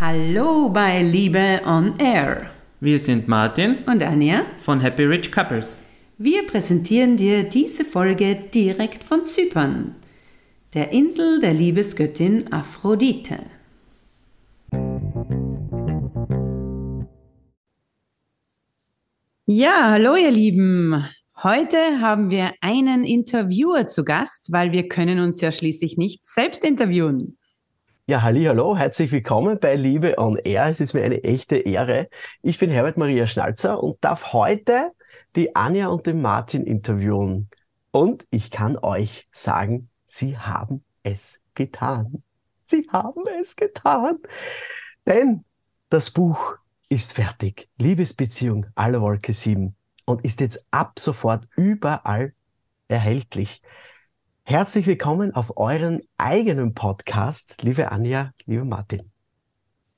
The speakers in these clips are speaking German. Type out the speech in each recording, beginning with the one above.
Hallo bei Liebe on Air Wir sind Martin und Anja. von Happy Rich Couples. Wir präsentieren dir diese Folge direkt von Zypern, der Insel der Liebesgöttin Aphrodite. Ja, hallo ihr Lieben. Heute haben wir einen Interviewer zu Gast, weil wir können uns ja schließlich nicht selbst interviewen. Ja, halli, hallo, herzlich willkommen bei Liebe on Air. Es ist mir eine echte Ehre. Ich bin Herbert Maria Schnalzer und darf heute die Anja und den Martin interviewen. Und ich kann euch sagen, sie haben es getan. Sie haben es getan. Denn das Buch ist fertig. Liebesbeziehung aller Wolke 7 und ist jetzt ab sofort überall erhältlich. Herzlich willkommen auf euren eigenen Podcast, liebe Anja, lieber Martin.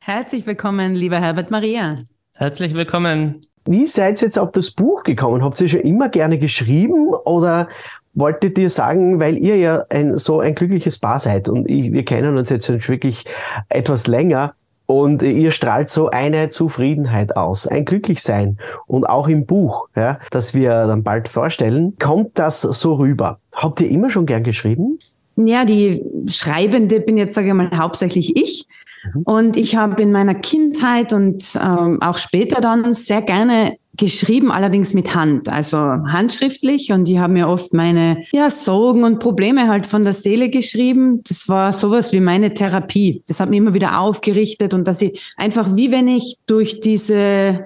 Herzlich willkommen, lieber Herbert Maria. Herzlich willkommen. Wie seid ihr jetzt auf das Buch gekommen? Habt ihr schon immer gerne geschrieben oder wolltet ihr sagen, weil ihr ja ein, so ein glückliches Paar seid und ich, wir kennen uns jetzt wirklich etwas länger, und ihr strahlt so eine Zufriedenheit aus, ein Glücklichsein. Und auch im Buch, ja, das wir dann bald vorstellen, kommt das so rüber. Habt ihr immer schon gern geschrieben? Ja, die Schreibende bin jetzt, sage ich mal, hauptsächlich ich. Mhm. Und ich habe in meiner Kindheit und ähm, auch später dann sehr gerne geschrieben, allerdings mit Hand, also handschriftlich. Und die haben mir oft meine ja, Sorgen und Probleme halt von der Seele geschrieben. Das war sowas wie meine Therapie. Das hat mich immer wieder aufgerichtet und dass ich einfach, wie wenn ich durch diese äh,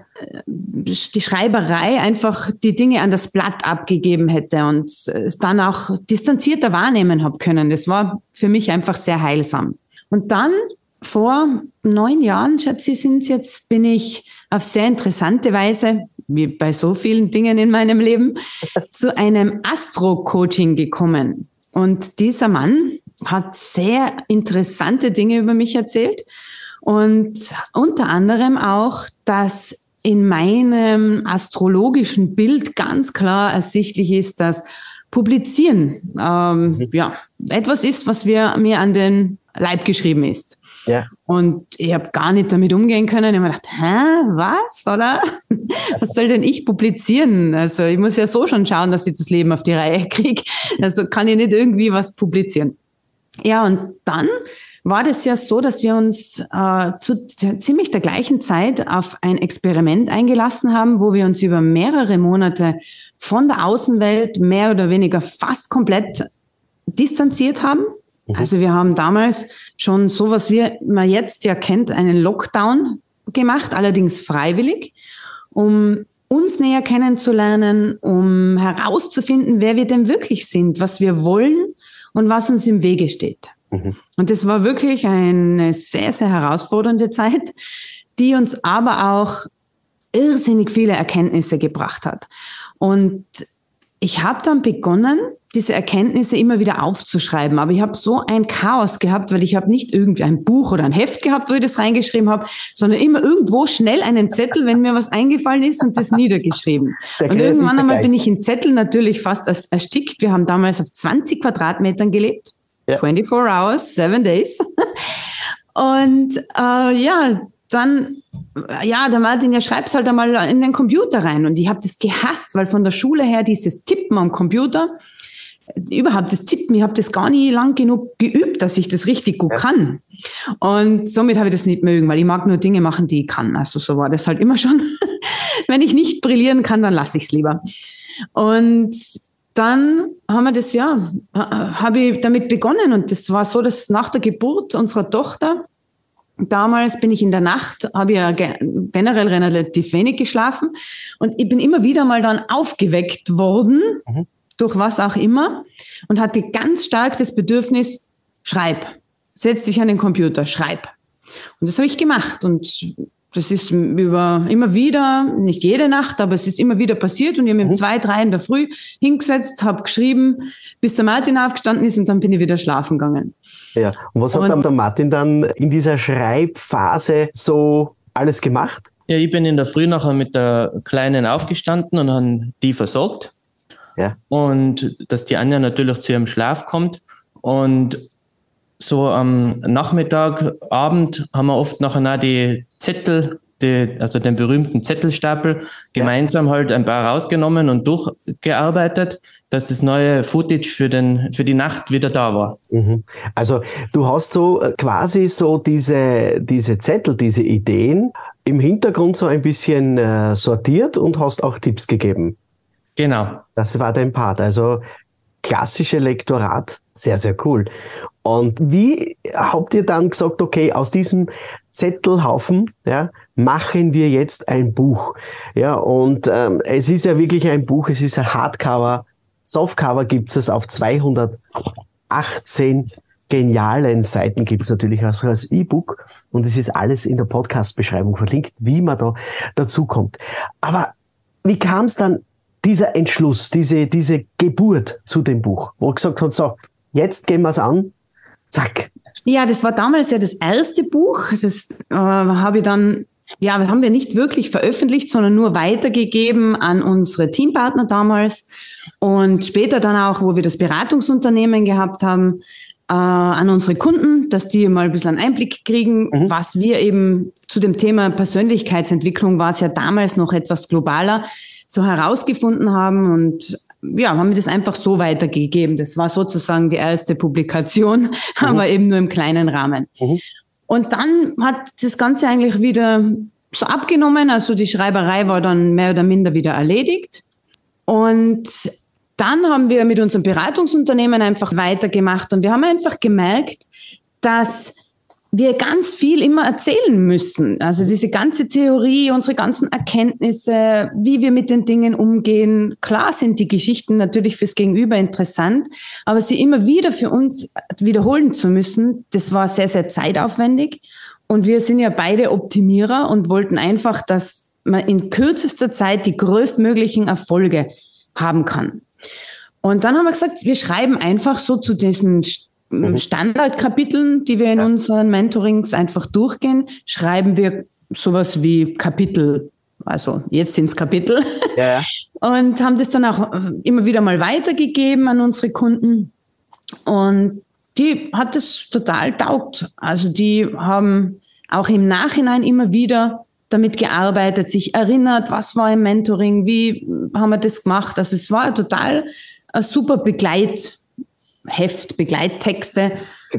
die Schreiberei einfach die Dinge an das Blatt abgegeben hätte und es dann auch distanzierter wahrnehmen habe können. Das war für mich einfach sehr heilsam. Und dann vor neun Jahren, schätze ich, sind jetzt, bin ich auf sehr interessante Weise wie bei so vielen Dingen in meinem Leben, zu einem Astro-Coaching gekommen. Und dieser Mann hat sehr interessante Dinge über mich erzählt und unter anderem auch, dass in meinem astrologischen Bild ganz klar ersichtlich ist, dass Publizieren ähm, mhm. ja etwas ist, was wir mir an den Leib geschrieben ist. Ja. Und ich habe gar nicht damit umgehen können. Ich habe mir gedacht, hä, was, oder? Was soll denn ich publizieren? Also ich muss ja so schon schauen, dass ich das Leben auf die Reihe kriege. Also kann ich nicht irgendwie was publizieren. Ja, und dann war das ja so, dass wir uns äh, zu ziemlich der gleichen Zeit auf ein Experiment eingelassen haben, wo wir uns über mehrere Monate von der Außenwelt mehr oder weniger fast komplett distanziert haben Mhm. Also wir haben damals schon sowas, wie man jetzt ja kennt, einen Lockdown gemacht, allerdings freiwillig, um uns näher kennenzulernen, um herauszufinden, wer wir denn wirklich sind, was wir wollen und was uns im Wege steht. Mhm. Und das war wirklich eine sehr, sehr herausfordernde Zeit, die uns aber auch irrsinnig viele Erkenntnisse gebracht hat. Und ich habe dann begonnen, diese Erkenntnisse immer wieder aufzuschreiben. Aber ich habe so ein Chaos gehabt, weil ich habe nicht irgendwie ein Buch oder ein Heft gehabt, wo ich das reingeschrieben habe, sondern immer irgendwo schnell einen Zettel, wenn mir was eingefallen ist und das niedergeschrieben. Und irgendwann einmal bin ich in Zettel natürlich fast erstickt. Wir haben damals auf 20 Quadratmetern gelebt. Ja. 24 hours, seven days. Und äh, ja, dann, ja, der Martin, ja, schreib's halt einmal in den Computer rein. Und ich habe das gehasst, weil von der Schule her dieses Tippen am Computer, überhaupt das Tippen, ich habe das gar nie lang genug geübt, dass ich das richtig gut kann. Und somit habe ich das nicht mögen, weil ich mag nur Dinge machen, die ich kann. Also so war das halt immer schon. Wenn ich nicht brillieren kann, dann lasse ich es lieber. Und dann haben wir das ja, habe ich damit begonnen und das war so, dass nach der Geburt unserer Tochter Damals bin ich in der Nacht, habe ja generell relativ wenig geschlafen und ich bin immer wieder mal dann aufgeweckt worden, mhm. Durch was auch immer, und hatte ganz stark das Bedürfnis, schreib, setz dich an den Computer, schreib. Und das habe ich gemacht und das ist über immer wieder, nicht jede Nacht, aber es ist immer wieder passiert und ich habe mich um mhm. zwei, drei in der Früh hingesetzt, habe geschrieben, bis der Martin aufgestanden ist und dann bin ich wieder schlafen gegangen. Ja, und was und, hat der Martin dann in dieser Schreibphase so alles gemacht? Ja, ich bin in der Früh nachher mit der Kleinen aufgestanden und habe die versorgt. Ja. Und dass die Anja natürlich zu ihrem Schlaf kommt. Und so am Nachmittag, Abend haben wir oft nachher auch die Zettel, die, also den berühmten Zettelstapel, gemeinsam halt ein paar rausgenommen und durchgearbeitet, dass das neue Footage für, den, für die Nacht wieder da war. Mhm. Also du hast so äh, quasi so diese, diese Zettel, diese Ideen im Hintergrund so ein bisschen äh, sortiert und hast auch Tipps gegeben. Genau. Das war dein Part. Also klassische Lektorat, sehr, sehr cool. Und wie habt ihr dann gesagt, okay, aus diesem Zettelhaufen, ja, machen wir jetzt ein Buch. Ja, und ähm, es ist ja wirklich ein Buch, es ist ein Hardcover, Softcover gibt es auf 218 genialen Seiten gibt es natürlich auch als E-Book und es ist alles in der Podcast-Beschreibung verlinkt, wie man da dazu kommt. Aber wie kam es dann dieser Entschluss, diese, diese Geburt zu dem Buch, wo gesagt hat, so, jetzt gehen wir es an, zack. Ja, das war damals ja das erste Buch. Das äh, habe ich dann, ja, haben wir nicht wirklich veröffentlicht, sondern nur weitergegeben an unsere Teampartner damals. Und später dann auch, wo wir das Beratungsunternehmen gehabt haben, äh, an unsere Kunden, dass die mal ein bisschen einen Einblick kriegen, mhm. was wir eben zu dem Thema Persönlichkeitsentwicklung war es ja damals noch etwas globaler so herausgefunden haben und ja, haben wir das einfach so weitergegeben. Das war sozusagen die erste Publikation, mhm. aber eben nur im kleinen Rahmen. Mhm. Und dann hat das Ganze eigentlich wieder so abgenommen. Also die Schreiberei war dann mehr oder minder wieder erledigt. Und dann haben wir mit unserem Beratungsunternehmen einfach weitergemacht und wir haben einfach gemerkt, dass wir ganz viel immer erzählen müssen. Also diese ganze Theorie, unsere ganzen Erkenntnisse, wie wir mit den Dingen umgehen. Klar sind die Geschichten natürlich fürs Gegenüber interessant, aber sie immer wieder für uns wiederholen zu müssen, das war sehr, sehr zeitaufwendig. Und wir sind ja beide Optimierer und wollten einfach, dass man in kürzester Zeit die größtmöglichen Erfolge haben kann. Und dann haben wir gesagt, wir schreiben einfach so zu diesen mhm. Standardkapiteln, die wir in ja. unseren Mentorings einfach durchgehen, schreiben wir sowas wie Kapitel. Also jetzt sind es Kapitel. Ja. Und haben das dann auch immer wieder mal weitergegeben an unsere Kunden. Und die hat es total taugt. Also die haben auch im Nachhinein immer wieder damit gearbeitet, sich erinnert, was war im Mentoring, wie haben wir das gemacht. Also es war total ein super Begleit, Heft, Begleittexte.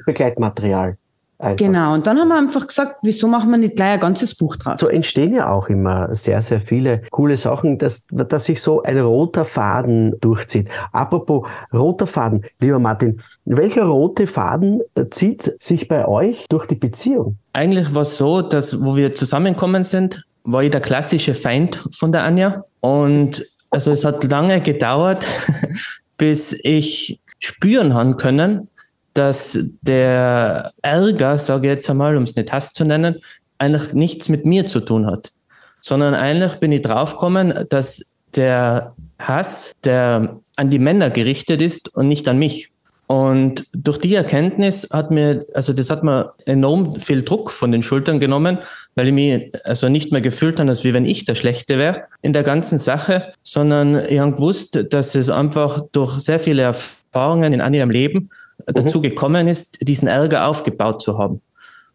Begleitmaterial. Einfach. Genau, und dann haben wir einfach gesagt, wieso machen wir nicht gleich ein ganzes Buch draus? So entstehen ja auch immer sehr, sehr viele coole Sachen, dass, dass sich so ein roter Faden durchzieht. Apropos roter Faden, lieber Martin, welcher rote Faden zieht sich bei euch durch die Beziehung? Eigentlich war es so, dass wo wir zusammengekommen sind, war ich der klassische Feind von der Anja. Und also es hat lange gedauert, bis ich spüren haben können, dass der Ärger, sage ich jetzt einmal, um es nicht Hass zu nennen, eigentlich nichts mit mir zu tun hat, sondern eigentlich bin ich draufgekommen, dass der Hass, der an die Männer gerichtet ist und nicht an mich. Und durch die Erkenntnis hat mir, also das hat mir enorm viel Druck von den Schultern genommen, weil ich mich also nicht mehr gefühlt habe, als wie wenn ich der Schlechte wäre in der ganzen Sache, sondern ich habe gewusst, dass es einfach durch sehr viele Erfahrungen in ihrem Leben mhm. dazu gekommen ist, diesen Ärger aufgebaut zu haben.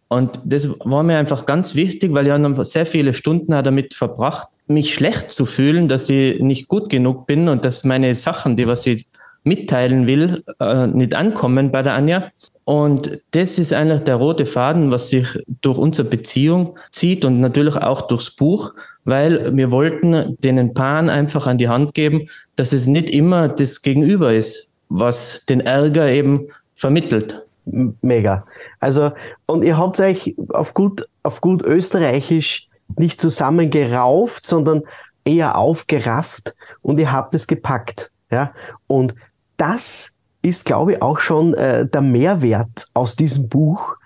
Und das war mir einfach ganz wichtig, weil ich habe sehr viele Stunden damit verbracht, mich schlecht zu fühlen, dass ich nicht gut genug bin und dass meine Sachen, die was ich mitteilen will, äh, nicht ankommen bei der Anja. Und das ist eigentlich der rote Faden, was sich durch unsere Beziehung zieht und natürlich auch durchs Buch, weil wir wollten den Paaren einfach an die Hand geben, dass es nicht immer das Gegenüber ist, was den Ärger eben vermittelt. Mega. Also, und ihr habt euch auf gut, auf gut österreichisch nicht zusammengerauft, sondern eher aufgerafft und ihr habt es gepackt. Ja, und das ist, glaube ich, auch schon äh, der Mehrwert aus diesem Buch,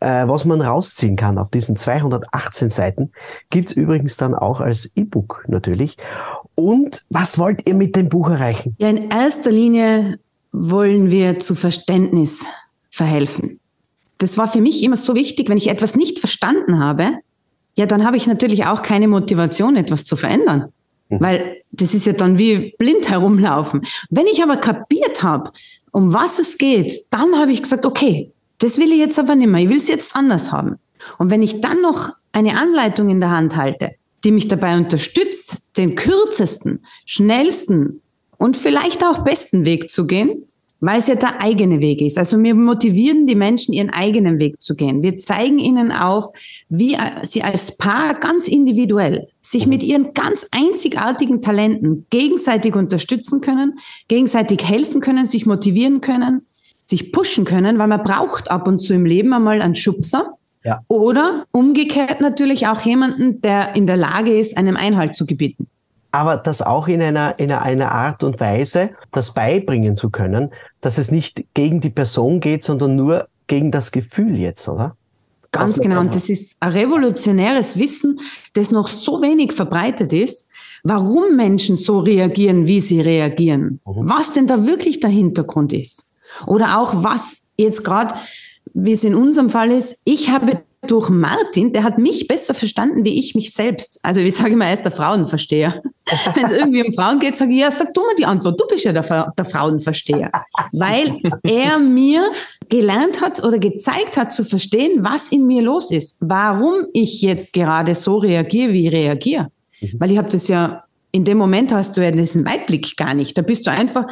äh, was man rausziehen kann auf diesen 218 Seiten. Gibt's übrigens dann auch als E-Book natürlich. Und was wollt ihr mit dem Buch erreichen? Ja, in erster Linie wollen wir zu Verständnis verhelfen. Das war für mich immer so wichtig, wenn ich etwas nicht verstanden habe, ja, dann habe ich natürlich auch keine Motivation, etwas zu verändern. Mhm. Weil das ist ja dann wie blind herumlaufen. Wenn ich aber kapiert habe, um was es geht, dann habe ich gesagt, okay, Das will ich jetzt aber nicht mehr. Ich will es jetzt anders haben. Und wenn ich dann noch eine Anleitung in der Hand halte, die mich dabei unterstützt, den kürzesten, schnellsten und vielleicht auch besten Weg zu gehen, weil es ja der eigene Weg ist. Also wir motivieren die Menschen, ihren eigenen Weg zu gehen. Wir zeigen ihnen auf, wie sie als Paar ganz individuell sich mit ihren ganz einzigartigen Talenten gegenseitig unterstützen können, gegenseitig helfen können, sich motivieren können, sich pushen können, weil man braucht ab und zu im Leben einmal einen Schubser. Ja. Oder umgekehrt natürlich auch jemanden, der in der Lage ist, einem Einhalt zu gebieten aber das auch in einer, in einer Art und Weise, das beibringen zu können, dass es nicht gegen die Person geht, sondern nur gegen das Gefühl jetzt, oder? Ganz genau. Und das ist ein revolutionäres Wissen, das noch so wenig verbreitet ist, warum Menschen so reagieren, wie sie reagieren. Mhm. Was denn da wirklich der Hintergrund ist. Oder auch was jetzt gerade, wie es in unserem Fall ist, ich habe durch Martin, der hat mich besser verstanden wie ich mich selbst. Also ich sage immer, er ist der Frauenversteher. Wenn es irgendwie um Frauen geht, sage ich, ja, sag du mal die Antwort. Du bist ja der, der Frauenversteher. Weil er mir gelernt hat oder gezeigt hat zu verstehen, was in mir los ist. Warum ich jetzt gerade so reagiere, wie ich reagiere. Mhm. Weil ich habe das ja, in dem Moment hast du ja diesen Weitblick gar nicht. Da bist du einfach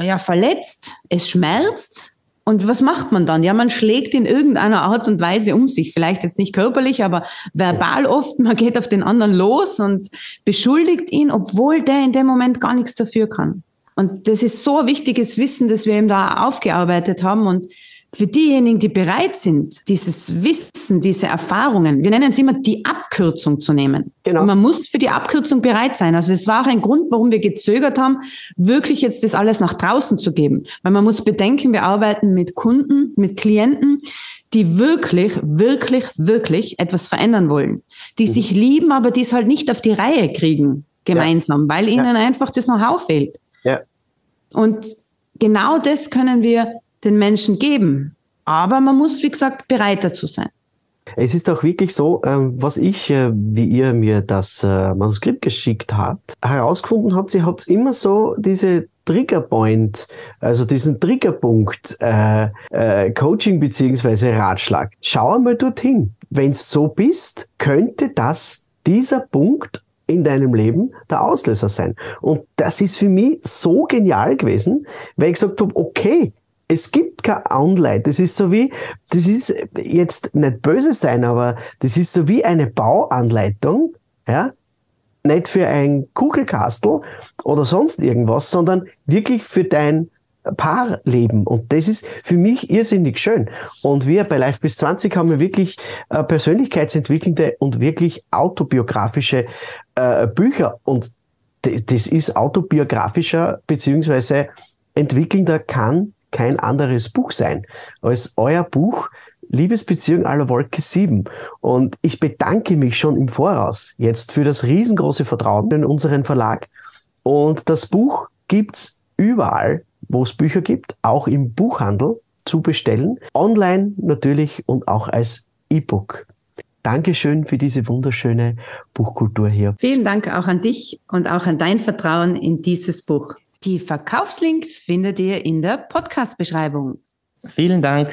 ja, verletzt, es schmerzt, und was macht man dann? Ja, man schlägt in irgendeiner Art und Weise um sich. Vielleicht jetzt nicht körperlich, aber verbal oft. Man geht auf den anderen los und beschuldigt ihn, obwohl der in dem Moment gar nichts dafür kann. Und das ist so ein wichtiges Wissen, das wir eben da aufgearbeitet haben. Und für diejenigen, die bereit sind, dieses Wissen, diese Erfahrungen, wir nennen es immer die Abkürzung zu nehmen. Genau. Und man muss für die Abkürzung bereit sein. Also es war auch ein Grund, warum wir gezögert haben, wirklich jetzt das alles nach draußen zu geben. Weil man muss bedenken, wir arbeiten mit Kunden, mit Klienten, die wirklich, wirklich, wirklich etwas verändern wollen. Die mhm. sich lieben, aber die es halt nicht auf die Reihe kriegen, gemeinsam, ja. weil ihnen ja. einfach das Know-how fehlt. Ja. Und genau das können wir den Menschen geben. Aber man muss, wie gesagt, bereit dazu sein. Es ist auch wirklich so, ähm, was ich, äh, wie ihr mir das äh, Manuskript geschickt habt, herausgefunden habt, ihr habt immer so diese Triggerpoint, also diesen Triggerpunkt äh, äh, Coaching beziehungsweise Ratschlag. Schau einmal dorthin. Wenn es so bist, könnte das dieser Punkt in deinem Leben der Auslöser sein. Und das ist für mich so genial gewesen, weil ich gesagt habe, okay, es gibt kein Online. Das ist so wie, das ist jetzt nicht böse sein, aber das ist so wie eine Bauanleitung, ja, nicht für ein Kugelkastel oder sonst irgendwas, sondern wirklich für dein Paarleben. Und das ist für mich irrsinnig schön. Und wir bei Life bis 20 haben wir wirklich äh, persönlichkeitsentwickelnde und wirklich autobiografische äh, Bücher. Und das ist autobiografischer beziehungsweise entwickelnder kann kein anderes Buch sein als euer Buch Liebesbeziehung aller Wolke 7. Und ich bedanke mich schon im Voraus jetzt für das riesengroße Vertrauen in unseren Verlag. Und das Buch gibt's überall, wo es Bücher gibt, auch im Buchhandel zu bestellen. Online natürlich und auch als E-Book. Dankeschön für diese wunderschöne Buchkultur hier. Vielen Dank auch an dich und auch an dein Vertrauen in dieses Buch. Die Verkaufslinks findet ihr in der Podcast-Beschreibung. Vielen Dank